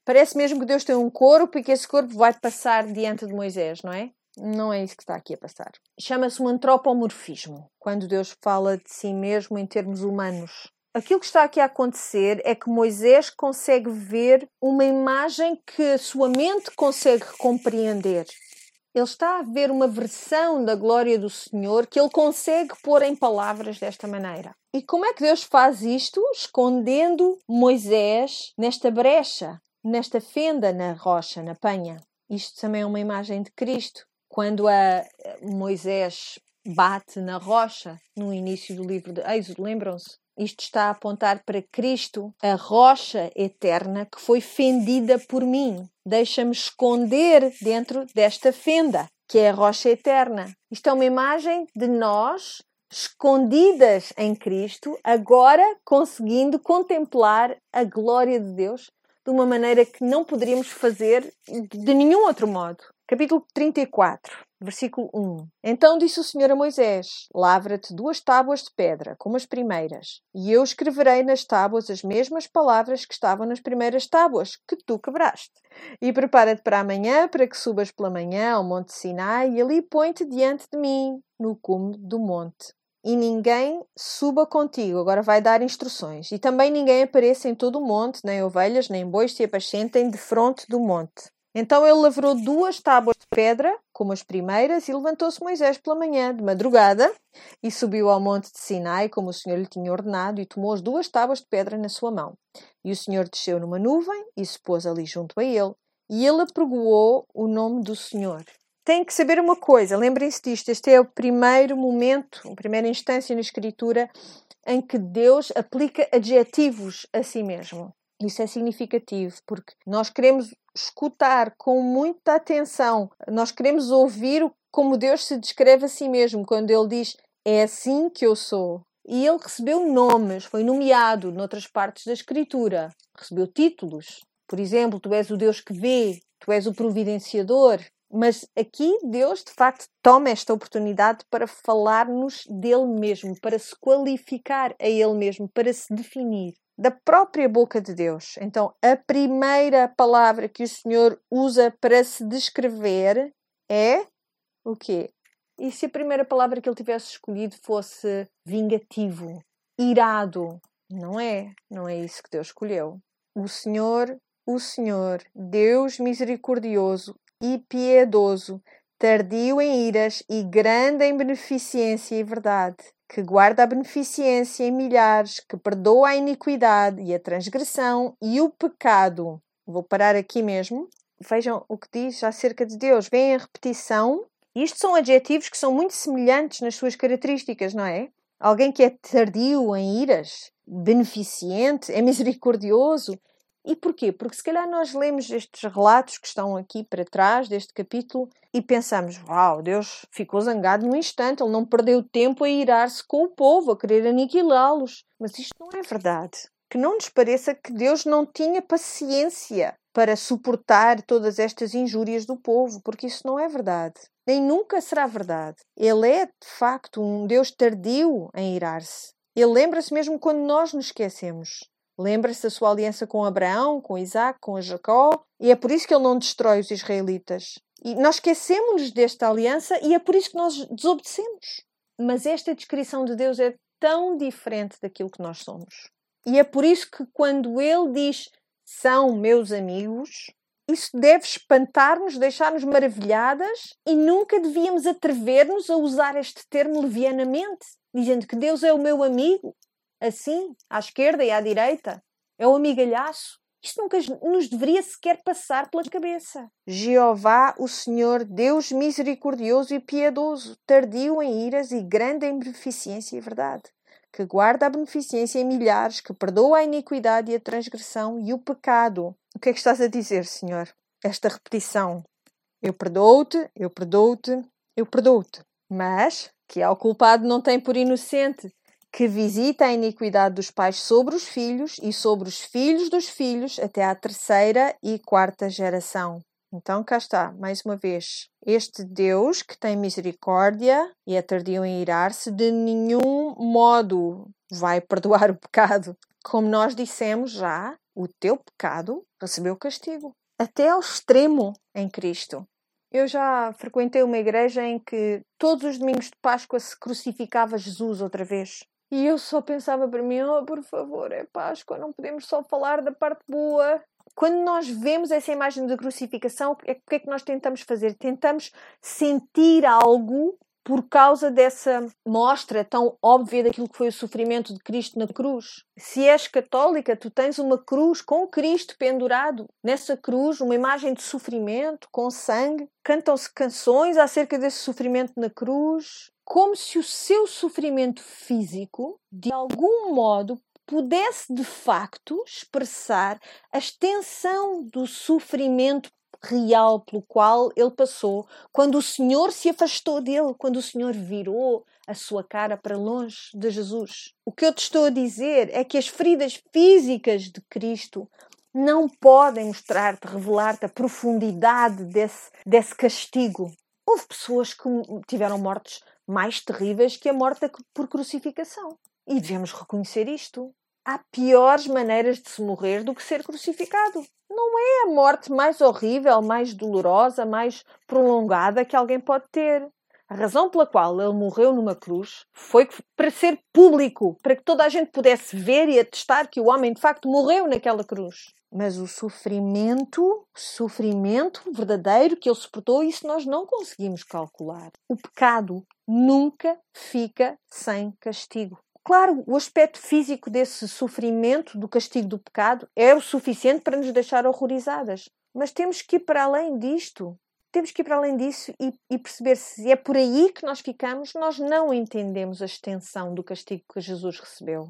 A: Parece mesmo que Deus tem um corpo e que esse corpo vai passar diante de Moisés, não é? Não é isso que está aqui a passar. Chama-se um antropomorfismo, quando Deus fala de si mesmo em termos humanos. Aquilo que está aqui a acontecer é que Moisés consegue ver uma imagem que a sua mente consegue compreender ele está a ver uma versão da glória do Senhor que ele consegue pôr em palavras desta maneira. E como é que Deus faz isto? Escondendo Moisés nesta brecha, nesta fenda na rocha, na penha. Isto também é uma imagem de Cristo. Quando a Moisés bate na rocha no início do livro de Êxodo, lembram-se? Isto está a apontar para Cristo, a rocha eterna que foi fendida por mim. Deixa-me esconder dentro desta fenda, que é a rocha eterna. Isto é uma imagem de nós escondidas em Cristo, agora conseguindo contemplar a glória de Deus de uma maneira que não poderíamos fazer de nenhum outro modo. Capítulo 34. Versículo 1. Então disse o Senhor a Moisés: Lavra-te duas tábuas de pedra, como as primeiras, e eu escreverei nas tábuas as mesmas palavras que estavam nas primeiras tábuas, que tu quebraste. E prepara-te para amanhã, para que subas pela manhã ao monte Sinai, e ali põe-te diante de mim, no cume do monte. E ninguém suba contigo, agora vai dar instruções. E também ninguém apareça em todo o monte, nem ovelhas, nem bois se apacentem de fronte do monte. Então ele lavrou duas tábuas de pedra, como as primeiras, e levantou-se Moisés pela manhã, de madrugada, e subiu ao monte de Sinai, como o Senhor lhe tinha ordenado, e tomou as duas tábuas de pedra na sua mão. E o Senhor desceu numa nuvem e se pôs ali junto a ele, e ele apregoou o nome do Senhor. Tem que saber uma coisa, lembrem-se disto, este é o primeiro momento, a primeira instância na Escritura em que Deus aplica adjetivos a si mesmo. Isso é significativo, porque nós queremos escutar com muita atenção, nós queremos ouvir como Deus se descreve a si mesmo, quando Ele diz: É assim que eu sou. E ele recebeu nomes, foi nomeado noutras partes da Escritura, recebeu títulos. Por exemplo, tu és o Deus que vê, tu és o providenciador. Mas aqui Deus, de facto, toma esta oportunidade para falar-nos dele mesmo, para se qualificar a ele mesmo, para se definir da própria boca de Deus. Então, a primeira palavra que o Senhor usa para se descrever é o quê? E se a primeira palavra que ele tivesse escolhido fosse vingativo, irado? Não é, não é isso que Deus escolheu. O Senhor, o Senhor, Deus misericordioso e piedoso, tardio em iras e grande em beneficência e verdade, que guarda a beneficência em milhares, que perdoa a iniquidade e a transgressão e o pecado. Vou parar aqui mesmo. Vejam o que diz acerca de Deus. Vem a repetição. Isto são adjetivos que são muito semelhantes nas suas características, não é? Alguém que é tardio em iras, beneficente, é misericordioso, e porquê? Porque se calhar nós lemos estes relatos que estão aqui para trás deste capítulo e pensamos: Uau, Deus ficou zangado num instante, ele não perdeu tempo a irar-se com o povo, a querer aniquilá-los. Mas isto não é verdade. Que não nos pareça que Deus não tinha paciência para suportar todas estas injúrias do povo, porque isso não é verdade. Nem nunca será verdade. Ele é, de facto, um Deus tardio em irar-se. Ele lembra-se mesmo quando nós nos esquecemos. Lembra-se da sua aliança com Abraão, com Isaac, com Jacó, e é por isso que ele não destrói os israelitas. E nós esquecemos-nos desta aliança e é por isso que nós desobedecemos. Mas esta descrição de Deus é tão diferente daquilo que nós somos. E é por isso que quando ele diz são meus amigos, isso deve espantar-nos, deixar-nos maravilhadas e nunca devíamos atrever-nos a usar este termo levianamente, dizendo que Deus é o meu amigo, assim, à esquerda e à direita, é o amigalhaço. Isto nunca nos deveria sequer passar pela cabeça. Jeová, o Senhor, Deus misericordioso e piedoso, tardio em iras e grande em beneficência e verdade, que guarda a beneficência em milhares, que perdoa a iniquidade e a transgressão e o pecado. O que é que estás a dizer, Senhor? Esta repetição. Eu perdoo-te, eu perdoo-te, eu perdoo-te. Mas que ao culpado não tem por inocente, que visita a iniquidade dos pais sobre os filhos e sobre os filhos dos filhos até à terceira e quarta geração. Então cá está, mais uma vez. Este Deus que tem misericórdia e é tardio em irar-se, de nenhum modo vai perdoar o pecado. Como nós dissemos já, o teu pecado recebeu castigo, até ao extremo em Cristo. Eu já frequentei uma igreja em que todos os domingos de Páscoa se crucificava Jesus outra vez. E eu só pensava para mim, oh, por favor, é Páscoa, não podemos só falar da parte boa. Quando nós vemos essa imagem da crucificação, é, o que é que nós tentamos fazer? Tentamos sentir algo por causa dessa mostra tão óbvia daquilo que foi o sofrimento de Cristo na cruz. Se és católica, tu tens uma cruz com Cristo pendurado. Nessa cruz, uma imagem de sofrimento, com sangue. Cantam-se canções acerca desse sofrimento na cruz como se o seu sofrimento físico, de algum modo, pudesse de facto expressar a extensão do sofrimento real pelo qual ele passou quando o Senhor se afastou dele, quando o Senhor virou a sua cara para longe de Jesus. O que eu te estou a dizer é que as feridas físicas de Cristo não podem mostrar-te, revelar-te a profundidade desse, desse castigo. Houve pessoas que tiveram mortes mais terríveis que a morte por crucificação. E devemos reconhecer isto. Há piores maneiras de se morrer do que ser crucificado. Não é a morte mais horrível, mais dolorosa, mais prolongada que alguém pode ter. A razão pela qual ele morreu numa cruz foi para ser público, para que toda a gente pudesse ver e atestar que o homem de facto morreu naquela cruz. Mas o sofrimento, o sofrimento verdadeiro que ele suportou, isso nós não conseguimos calcular. O pecado nunca fica sem castigo. Claro, o aspecto físico desse sofrimento, do castigo do pecado, é o suficiente para nos deixar horrorizadas. Mas temos que ir para além disto temos que ir para além disso e, e, perceber se é por aí que nós ficamos, nós não entendemos a extensão do castigo que Jesus recebeu.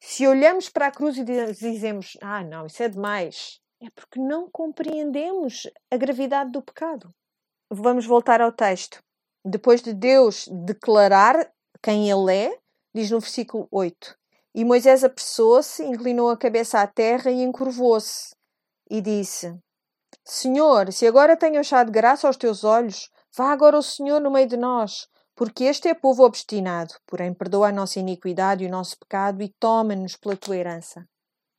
A: Se olhamos para a cruz e dizemos, ah, não, isso é demais, é porque não compreendemos a gravidade do pecado. Vamos voltar ao texto. Depois de Deus declarar quem Ele é, diz no versículo 8: E Moisés apressou-se, inclinou a cabeça à terra e encurvou-se, e disse: Senhor, se agora tenho achado graça aos teus olhos, vá agora o Senhor no meio de nós, porque este é povo obstinado, porém perdoa a nossa iniquidade e o nosso pecado e toma-nos pela tua herança.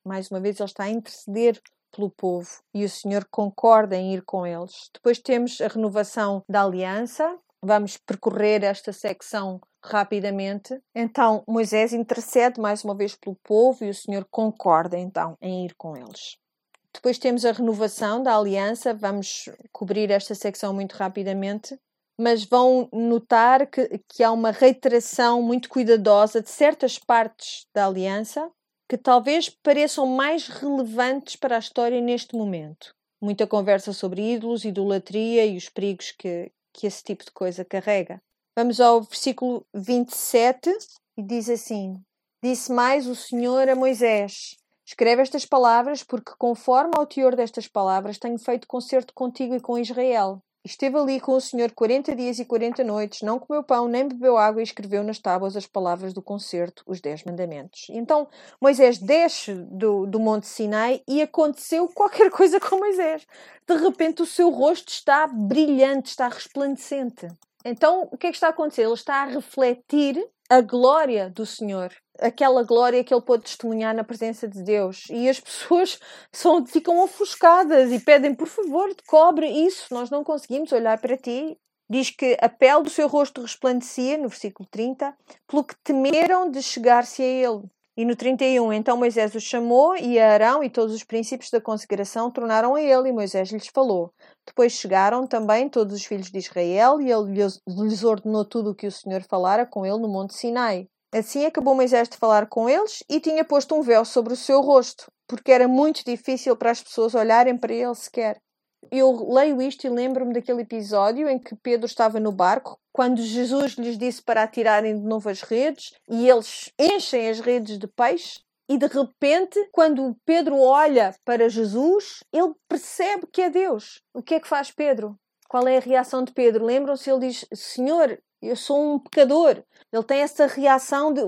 A: Mais uma vez, ele está a interceder pelo povo e o Senhor concorda em ir com eles. Depois temos a renovação da aliança. Vamos percorrer esta secção rapidamente. Então, Moisés intercede mais uma vez pelo povo e o Senhor concorda então em ir com eles. Depois temos a renovação da aliança, vamos cobrir esta secção muito rapidamente, mas vão notar que, que há uma reiteração muito cuidadosa de certas partes da aliança que talvez pareçam mais relevantes para a história neste momento. Muita conversa sobre ídolos, idolatria e os perigos que, que esse tipo de coisa carrega. Vamos ao versículo 27 e diz assim: Disse mais o Senhor a Moisés: Escreve estas palavras, porque, conforme ao teor destas palavras, tenho feito concerto contigo e com Israel. Esteve ali com o Senhor quarenta dias e quarenta noites, não comeu pão, nem bebeu água, e escreveu nas tábuas as palavras do concerto, os dez mandamentos. Então Moisés desce do, do Monte Sinai e aconteceu qualquer coisa com Moisés. De repente o seu rosto está brilhante, está resplandecente. Então o que é que está a acontecer? Ele está a refletir a glória do Senhor, aquela glória que ele pôde testemunhar na presença de Deus. E as pessoas são, ficam ofuscadas e pedem, por favor, cobre isso, nós não conseguimos olhar para ti. Diz que a pele do seu rosto resplandecia, no versículo 30, pelo que temeram de chegar-se a ele. E no 31, então Moisés os chamou e Arão e todos os princípios da consagração tornaram a ele e Moisés lhes falou. Depois chegaram também todos os filhos de Israel e ele lhes ordenou tudo o que o Senhor falara com ele no monte Sinai. Assim acabou Moisés de falar com eles e tinha posto um véu sobre o seu rosto, porque era muito difícil para as pessoas olharem para ele sequer. Eu leio isto e lembro-me daquele episódio em que Pedro estava no barco, quando Jesus lhes disse para atirarem de novo as redes e eles enchem as redes de peixe. E de repente, quando Pedro olha para Jesus, ele percebe que é Deus. O que é que faz Pedro? Qual é a reação de Pedro? Lembram-se? Ele diz: Senhor, eu sou um pecador. Ele tem essa reação de,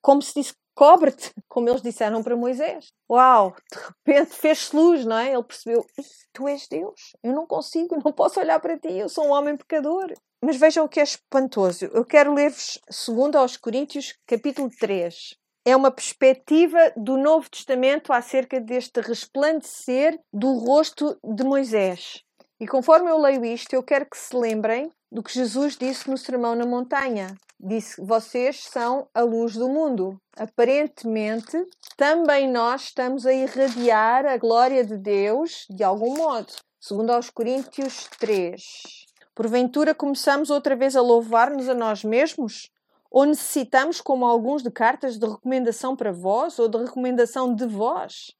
A: como se disse, cobre-te, como eles disseram para Moisés. Uau, de repente fez-se luz, não é? Ele percebeu, tu és Deus, eu não consigo, não posso olhar para ti, eu sou um homem pecador. Mas vejam o que é espantoso. Eu quero ler-vos 2 aos Coríntios, capítulo 3. É uma perspectiva do Novo Testamento acerca deste resplandecer do rosto de Moisés. E conforme eu leio isto, eu quero que se lembrem do que Jesus disse no Sermão na Montanha. Disse: Vocês são a luz do mundo. Aparentemente, também nós estamos a irradiar a glória de Deus de algum modo. Segundo aos Coríntios 3. Porventura começamos outra vez a louvar-nos a nós mesmos? Ou necessitamos, como alguns, de cartas de recomendação para vós ou de recomendação de vós?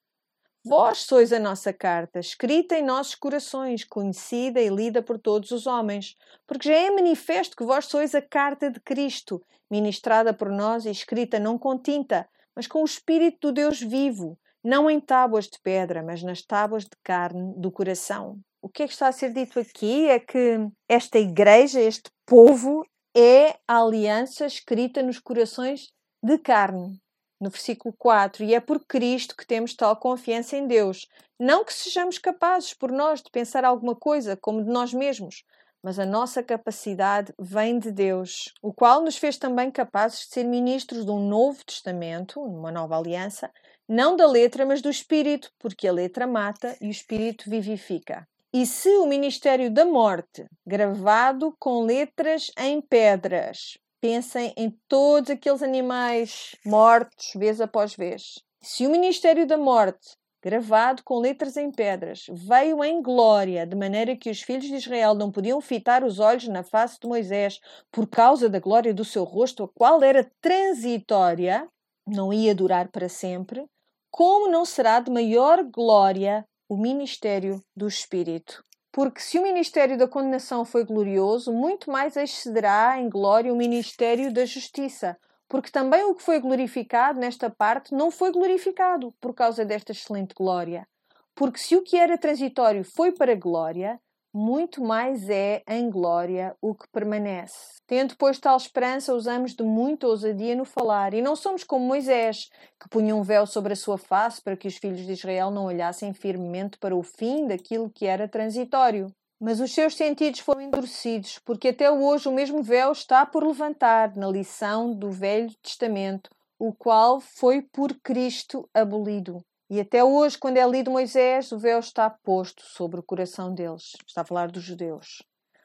A: Vós sois a nossa carta, escrita em nossos corações, conhecida e lida por todos os homens, porque já é manifesto que vós sois a carta de Cristo, ministrada por nós e escrita não com tinta, mas com o Espírito do Deus vivo, não em tábuas de pedra, mas nas tábuas de carne do coração. O que é que está a ser dito aqui é que esta igreja, este povo, é a aliança escrita nos corações de carne, no versículo 4, e é por Cristo que temos tal confiança em Deus. Não que sejamos capazes por nós de pensar alguma coisa como de nós mesmos, mas a nossa capacidade vem de Deus, o qual nos fez também capazes de ser ministros de um novo testamento, uma nova aliança, não da letra, mas do espírito, porque a letra mata e o espírito vivifica. E se o ministério da morte, gravado com letras em pedras, pensem em todos aqueles animais mortos vez após vez. Se o ministério da morte, gravado com letras em pedras, veio em glória, de maneira que os filhos de Israel não podiam fitar os olhos na face de Moisés por causa da glória do seu rosto, a qual era transitória, não ia durar para sempre, como não será de maior glória o ministério do Espírito? Porque se o ministério da condenação foi glorioso, muito mais excederá em glória o ministério da justiça. Porque também o que foi glorificado nesta parte não foi glorificado por causa desta excelente glória. Porque se o que era transitório foi para glória, muito mais é em glória o que permanece. Tendo, pois, tal esperança, usamos de muita ousadia no falar, e não somos como Moisés, que punha um véu sobre a sua face para que os filhos de Israel não olhassem firmemente para o fim daquilo que era transitório. Mas os seus sentidos foram endurecidos, porque até hoje o mesmo véu está por levantar na lição do Velho Testamento, o qual foi por Cristo abolido. E até hoje, quando é lido Moisés, o véu está posto sobre o coração deles. Está a falar dos judeus.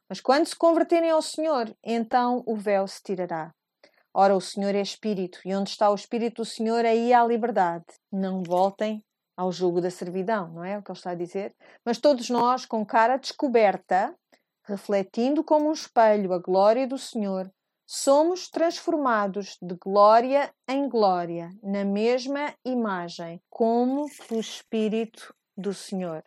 A: Mas quando se converterem ao Senhor, então o véu se tirará. Ora, o Senhor é Espírito, e onde está o Espírito do Senhor, aí há liberdade. Não voltem ao jugo da servidão, não é o que ele está a dizer? Mas todos nós, com cara descoberta, refletindo como um espelho a glória do Senhor, Somos transformados de glória em glória, na mesma imagem, como o Espírito do Senhor.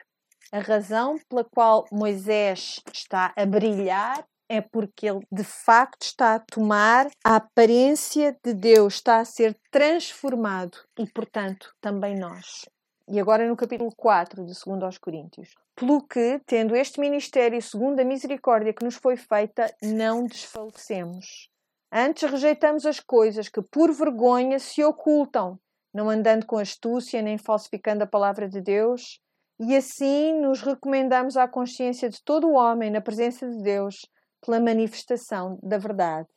A: A razão pela qual Moisés está a brilhar é porque ele de facto está a tomar a aparência de Deus, está a ser transformado e, portanto, também nós. E agora no capítulo 4 de 2 aos Coríntios. Pelo que, tendo este ministério segundo a misericórdia que nos foi feita, não desfalecemos. Antes rejeitamos as coisas que por vergonha se ocultam, não andando com astúcia nem falsificando a palavra de Deus, e assim nos recomendamos à consciência de todo o homem na presença de Deus pela manifestação da verdade.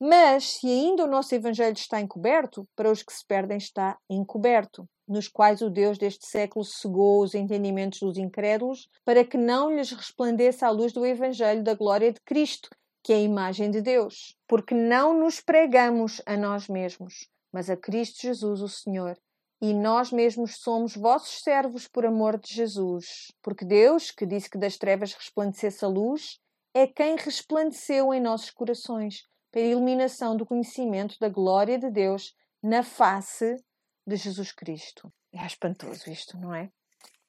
A: Mas se ainda o nosso evangelho está encoberto, para os que se perdem está encoberto, nos quais o Deus deste século cegou os entendimentos dos incrédulos, para que não lhes resplandeça a luz do evangelho da glória de Cristo, que é a imagem de Deus, porque não nos pregamos a nós mesmos, mas a Cristo Jesus, o Senhor. E nós mesmos somos vossos servos por amor de Jesus. Porque Deus, que disse que das trevas resplandecesse a luz, é quem resplandeceu em nossos corações para a iluminação do conhecimento da glória de Deus na face de Jesus Cristo. É espantoso isto, não é?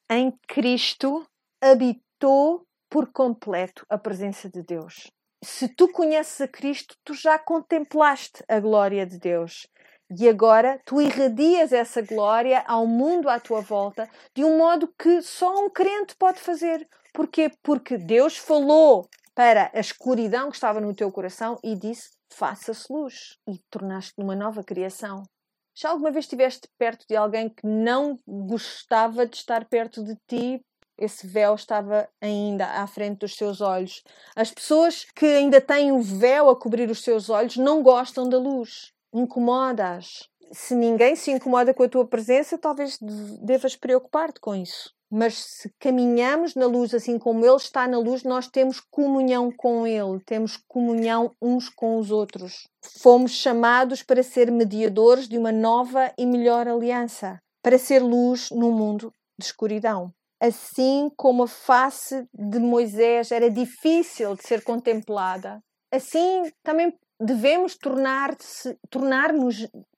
A: Em Cristo habitou por completo a presença de Deus. Se tu conheces a Cristo, tu já contemplaste a glória de Deus. E agora tu irradias essa glória ao mundo à tua volta de um modo que só um crente pode fazer. Porquê? Porque Deus falou para a escuridão que estava no teu coração e disse: faça-se luz. E tornaste uma nova criação. Já alguma vez estiveste perto de alguém que não gostava de estar perto de ti? Esse véu estava ainda à frente dos seus olhos. As pessoas que ainda têm o véu a cobrir os seus olhos não gostam da luz. Incomodas. Se ninguém se incomoda com a tua presença, talvez devas preocupar-te com isso. Mas se caminhamos na luz assim como Ele está na luz, nós temos comunhão com Ele, temos comunhão uns com os outros. Fomos chamados para ser mediadores de uma nova e melhor aliança, para ser luz num mundo de escuridão. Assim como a face de Moisés era difícil de ser contemplada, assim também devemos tornar-nos tornar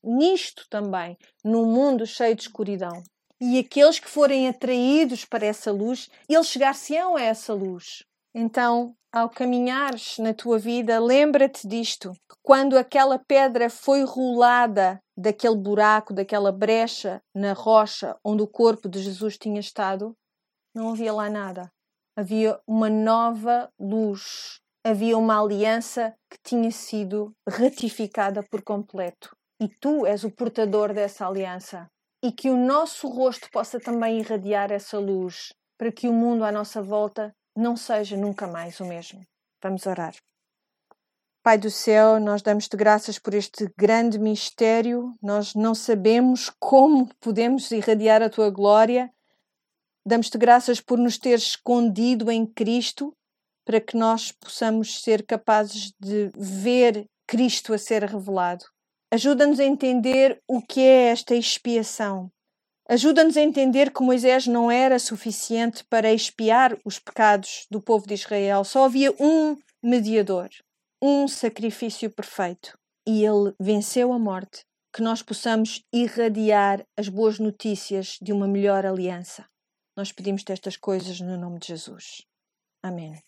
A: nisto também, num mundo cheio de escuridão e aqueles que forem atraídos para essa luz, eles chegar-se-ão a essa luz. Então, ao caminhares na tua vida, lembra-te disto. Quando aquela pedra foi rolada daquele buraco, daquela brecha na rocha onde o corpo de Jesus tinha estado, não havia lá nada. Havia uma nova luz. Havia uma aliança que tinha sido ratificada por completo. E tu és o portador dessa aliança e que o nosso rosto possa também irradiar essa luz, para que o mundo à nossa volta não seja nunca mais o mesmo. Vamos orar. Pai do céu, nós damos-te graças por este grande mistério. Nós não sabemos como podemos irradiar a tua glória. Damos-te graças por nos ter escondido em Cristo, para que nós possamos ser capazes de ver Cristo a ser revelado. Ajuda-nos a entender o que é esta expiação. Ajuda-nos a entender que Moisés não era suficiente para expiar os pecados do povo de Israel. Só havia um mediador, um sacrifício perfeito. E ele venceu a morte. Que nós possamos irradiar as boas notícias de uma melhor aliança. Nós pedimos estas coisas no nome de Jesus. Amém.